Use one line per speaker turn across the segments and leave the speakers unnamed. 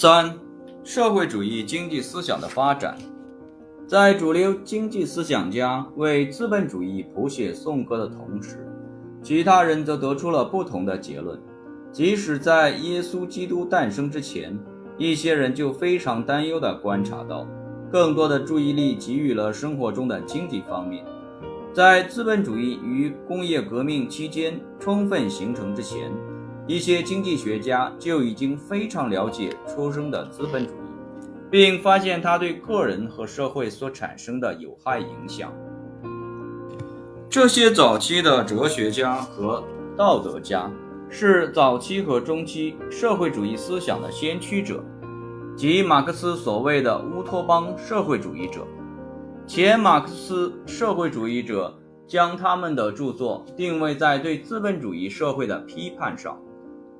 三、社会主义经济思想的发展，在主流经济思想家为资本主义谱写颂歌的同时，其他人则得出了不同的结论。即使在耶稣基督诞生之前，一些人就非常担忧地观察到，更多的注意力给予了生活中的经济方面。在资本主义与工业革命期间充分形成之前，一些经济学家就已经非常了解出生的资本主义，并发现它对个人和社会所产生的有害影响。这些早期的哲学家和道德家。是早期和中期社会主义思想的先驱者，即马克思所谓的乌托邦社会主义者。前马克思社会主义者将他们的著作定位在对资本主义社会的批判上，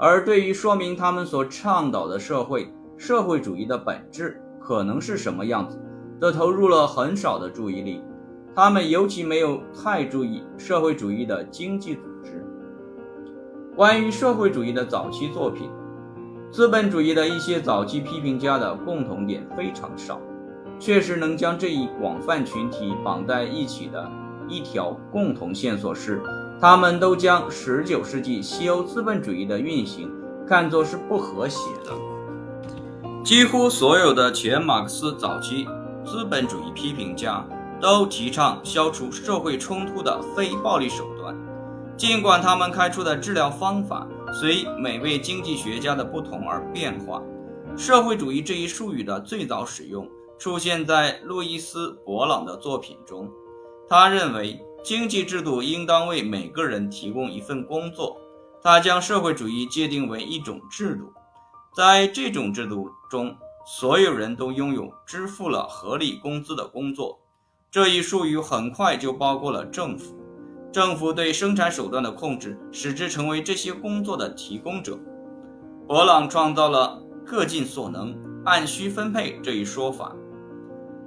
而对于说明他们所倡导的社会社会主义的本质可能是什么样子，则投入了很少的注意力。他们尤其没有太注意社会主义的经济组织。关于社会主义的早期作品，资本主义的一些早期批评家的共同点非常少。确实能将这一广泛群体绑在一起的一条共同线索是，他们都将19世纪西欧资本主义的运行看作是不和谐的。几乎所有的前马克思早期资本主义批评家都提倡消除社会冲突的非暴力手段。尽管他们开出的治疗方法随每位经济学家的不同而变化，社会主义这一术语的最早使用出现在路易斯·勃朗的作品中。他认为经济制度应当为每个人提供一份工作。他将社会主义界定为一种制度，在这种制度中，所有人都拥有支付了合理工资的工作。这一术语很快就包括了政府。政府对生产手段的控制，使之成为这些工作的提供者。勃朗创造了“各尽所能、按需分配”这一说法。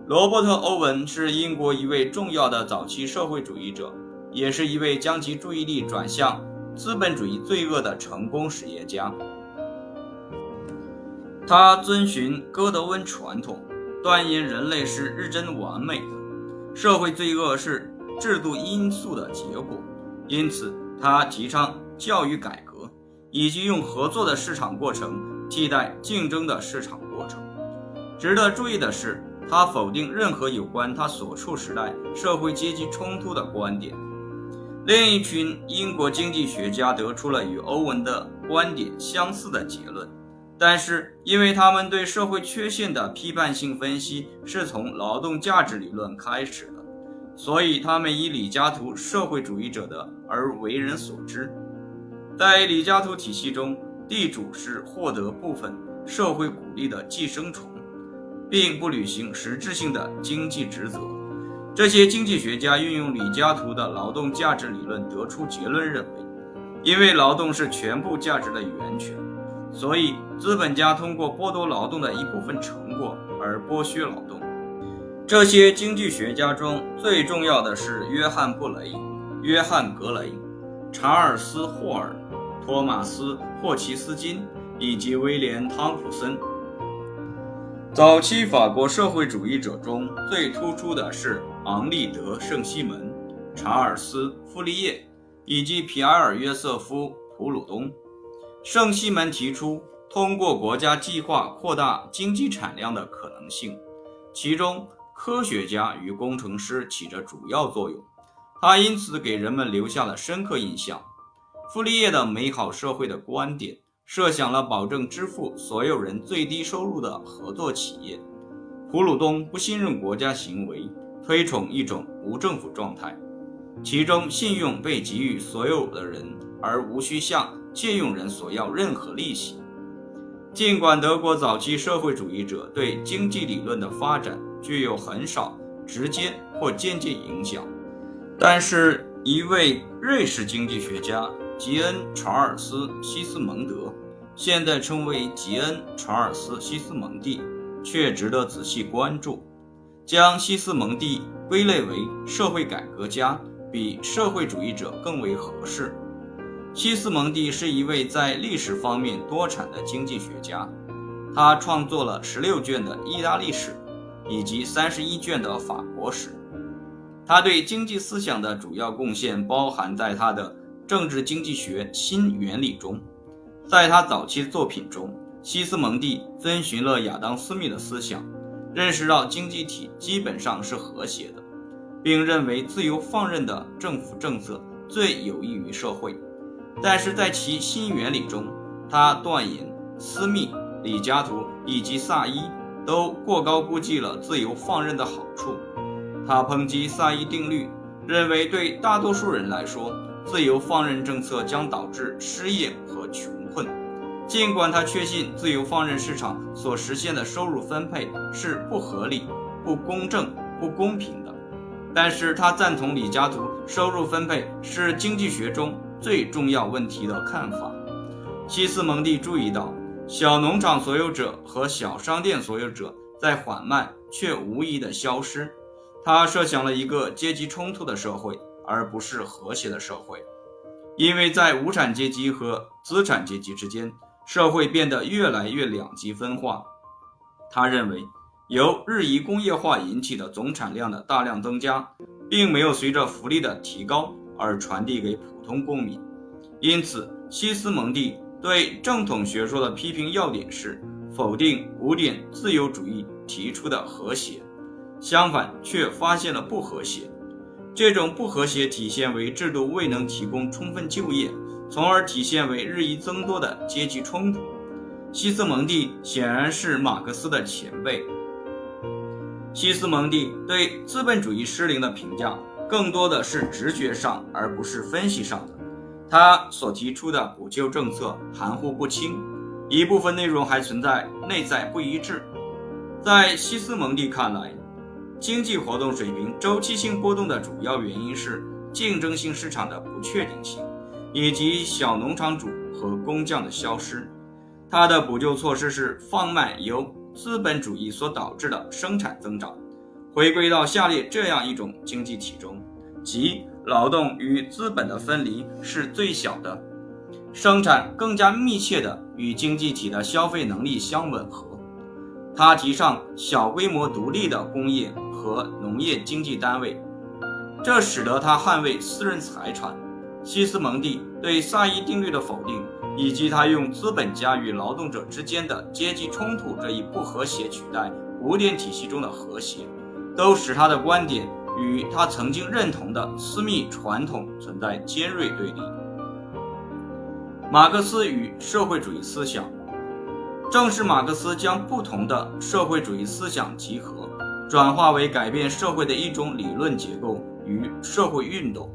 罗伯特·欧文是英国一位重要的早期社会主义者，也是一位将其注意力转向资本主义罪恶的成功实业家。他遵循哥德温传统，断言人类是日臻完美的，社会罪恶是。制度因素的结果，因此他提倡教育改革，以及用合作的市场过程替代竞争的市场过程。值得注意的是，他否定任何有关他所处时代社会阶级冲突的观点。另一群英国经济学家得出了与欧文的观点相似的结论，但是因为他们对社会缺陷的批判性分析是从劳动价值理论开始的。所以，他们以李嘉图社会主义者的而为人所知。在李嘉图体系中，地主是获得部分社会鼓励的寄生虫，并不履行实质性的经济职责。这些经济学家运用李嘉图的劳动价值理论得出结论，认为，因为劳动是全部价值的源泉，所以资本家通过剥夺劳动的一部分成果而剥削劳动。这些经济学家中最重要的是约翰·布雷、约翰·格雷、查尔斯·霍尔、托马斯·霍奇斯金以及威廉·汤普森。早期法国社会主义者中最突出的是昂利德·圣西门、查尔斯·傅立叶以及皮埃尔·约瑟夫·普鲁东。圣西门提出通过国家计划扩大经济产量的可能性，其中。科学家与工程师起着主要作用，他因此给人们留下了深刻印象。傅立叶的美好社会的观点设想了保证支付所有人最低收入的合作企业。普鲁东不信任国家行为，推崇一种无政府状态，其中信用被给予所有的人，而无需向借用人索要任何利息。尽管德国早期社会主义者对经济理论的发展，具有很少直接或间接影响，但是一位瑞士经济学家吉恩·查尔斯·西斯蒙德，现在称为吉恩·查尔斯·西斯蒙蒂，却值得仔细关注。将西斯蒙蒂归类为社会改革家，比社会主义者更为合适。西斯蒙蒂是一位在历史方面多产的经济学家。他创作了十六卷的意大利史，以及三十一卷的法国史。他对经济思想的主要贡献包含在他的政治经济学新原理中。在他早期的作品中，西斯蒙蒂遵循了亚当·斯密的思想，认识到经济体基本上是和谐的，并认为自由放任的政府政策最有益于社会。但是在其新原理中，他断言斯密、李嘉图以及萨伊都过高估计了自由放任的好处。他抨击萨伊定律，认为对大多数人来说，自由放任政策将导致失业和穷。尽管他确信自由放任市场所实现的收入分配是不合理、不公正、不公平的，但是他赞同李家图收入分配是经济学中最重要问题的看法。西斯蒙蒂注意到，小农场所有者和小商店所有者在缓慢却无疑的消失。他设想了一个阶级冲突的社会，而不是和谐的社会，因为在无产阶级和资产阶级之间，社会变得越来越两极分化。他认为，由日益工业化引起的总产量的大量增加，并没有随着福利的提高而传递给普通公民。因此，西斯蒙蒂对正统学说的批评要点是否定古典自由主义提出的和谐。相反，却发现了不和谐。这种不和谐体现为制度未能提供充分就业，从而体现为日益增多的阶级冲突。西斯蒙蒂显然是马克思的前辈。西斯蒙蒂对资本主义失灵的评价更多的是直觉上，而不是分析上的。他所提出的补救政策含糊不清，一部分内容还存在内在不一致。在西斯蒙蒂看来，经济活动水平周期性波动的主要原因是竞争性市场的不确定性，以及小农场主和工匠的消失。它的补救措施是放慢由资本主义所导致的生产增长，回归到下列这样一种经济体中：即劳动与资本的分离是最小的，生产更加密切的与经济体的消费能力相吻合。他提倡小规模独立的工业。和农业经济单位，这使得他捍卫私人财产。西斯蒙蒂对萨伊定律的否定，以及他用资本家与劳动者之间的阶级冲突这一不和谐取代古典体系中的和谐，都使他的观点与他曾经认同的私密传统存在尖锐对立。马克思与社会主义思想，正是马克思将不同的社会主义思想集合。转化为改变社会的一种理论结构与社会运动。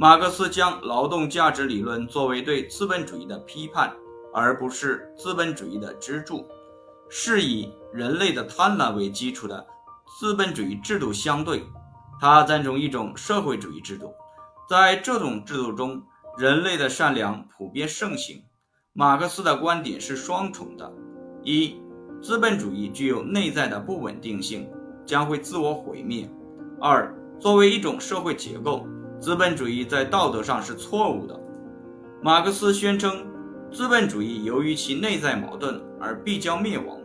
马克思将劳动价值理论作为对资本主义的批判，而不是资本主义的支柱，是以人类的贪婪为基础的资本主义制度相对。他赞成一种社会主义制度，在这种制度中，人类的善良普遍盛行。马克思的观点是双重的：一，资本主义具有内在的不稳定性。将会自我毁灭。二，作为一种社会结构，资本主义在道德上是错误的。马克思宣称，资本主义由于其内在矛盾而必将灭亡，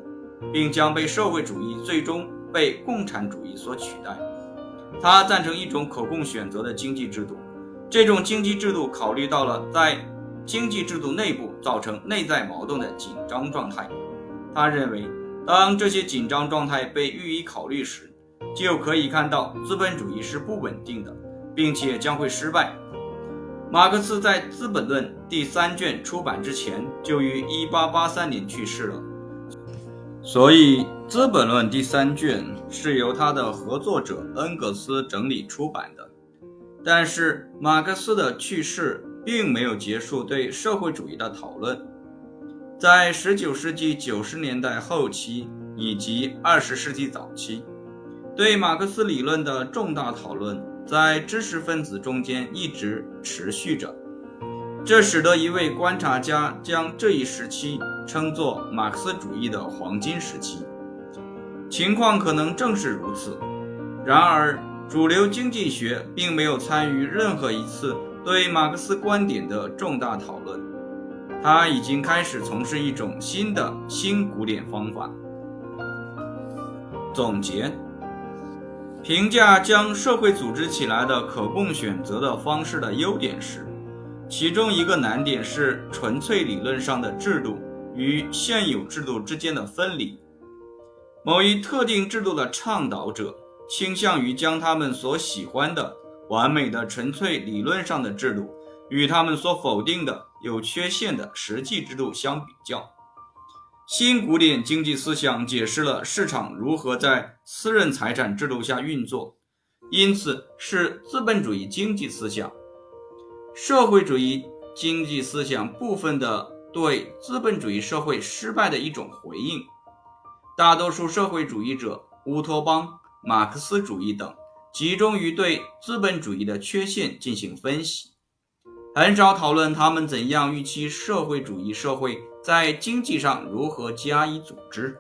并将被社会主义最终被共产主义所取代。他赞成一种可供选择的经济制度，这种经济制度考虑到了在经济制度内部造成内在矛盾的紧张状态。他认为。当这些紧张状态被予以考虑时，就可以看到资本主义是不稳定的，并且将会失败。马克思在《资本论》第三卷出版之前就于1883年去世了，所以《资本论》第三卷是由他的合作者恩格斯整理出版的。但是，马克思的去世并没有结束对社会主义的讨论。在19世纪90年代后期以及20世纪早期，对马克思理论的重大讨论在知识分子中间一直持续着，这使得一位观察家将这一时期称作马克思主义的黄金时期。情况可能正是如此。然而，主流经济学并没有参与任何一次对马克思观点的重大讨论。他已经开始从事一种新的新古典方法。总结：评价将社会组织起来的可供选择的方式的优点时，其中一个难点是纯粹理论上的制度与现有制度之间的分离。某一特定制度的倡导者倾向于将他们所喜欢的完美的纯粹理论上的制度。与他们所否定的有缺陷的实际制度相比较，新古典经济思想解释了市场如何在私人财产制度下运作，因此是资本主义经济思想。社会主义经济思想部分的对资本主义社会失败的一种回应。大多数社会主义者、乌托邦、马克思主义等集中于对资本主义的缺陷进行分析。很少讨论他们怎样预期社会主义社会在经济上如何加以组织。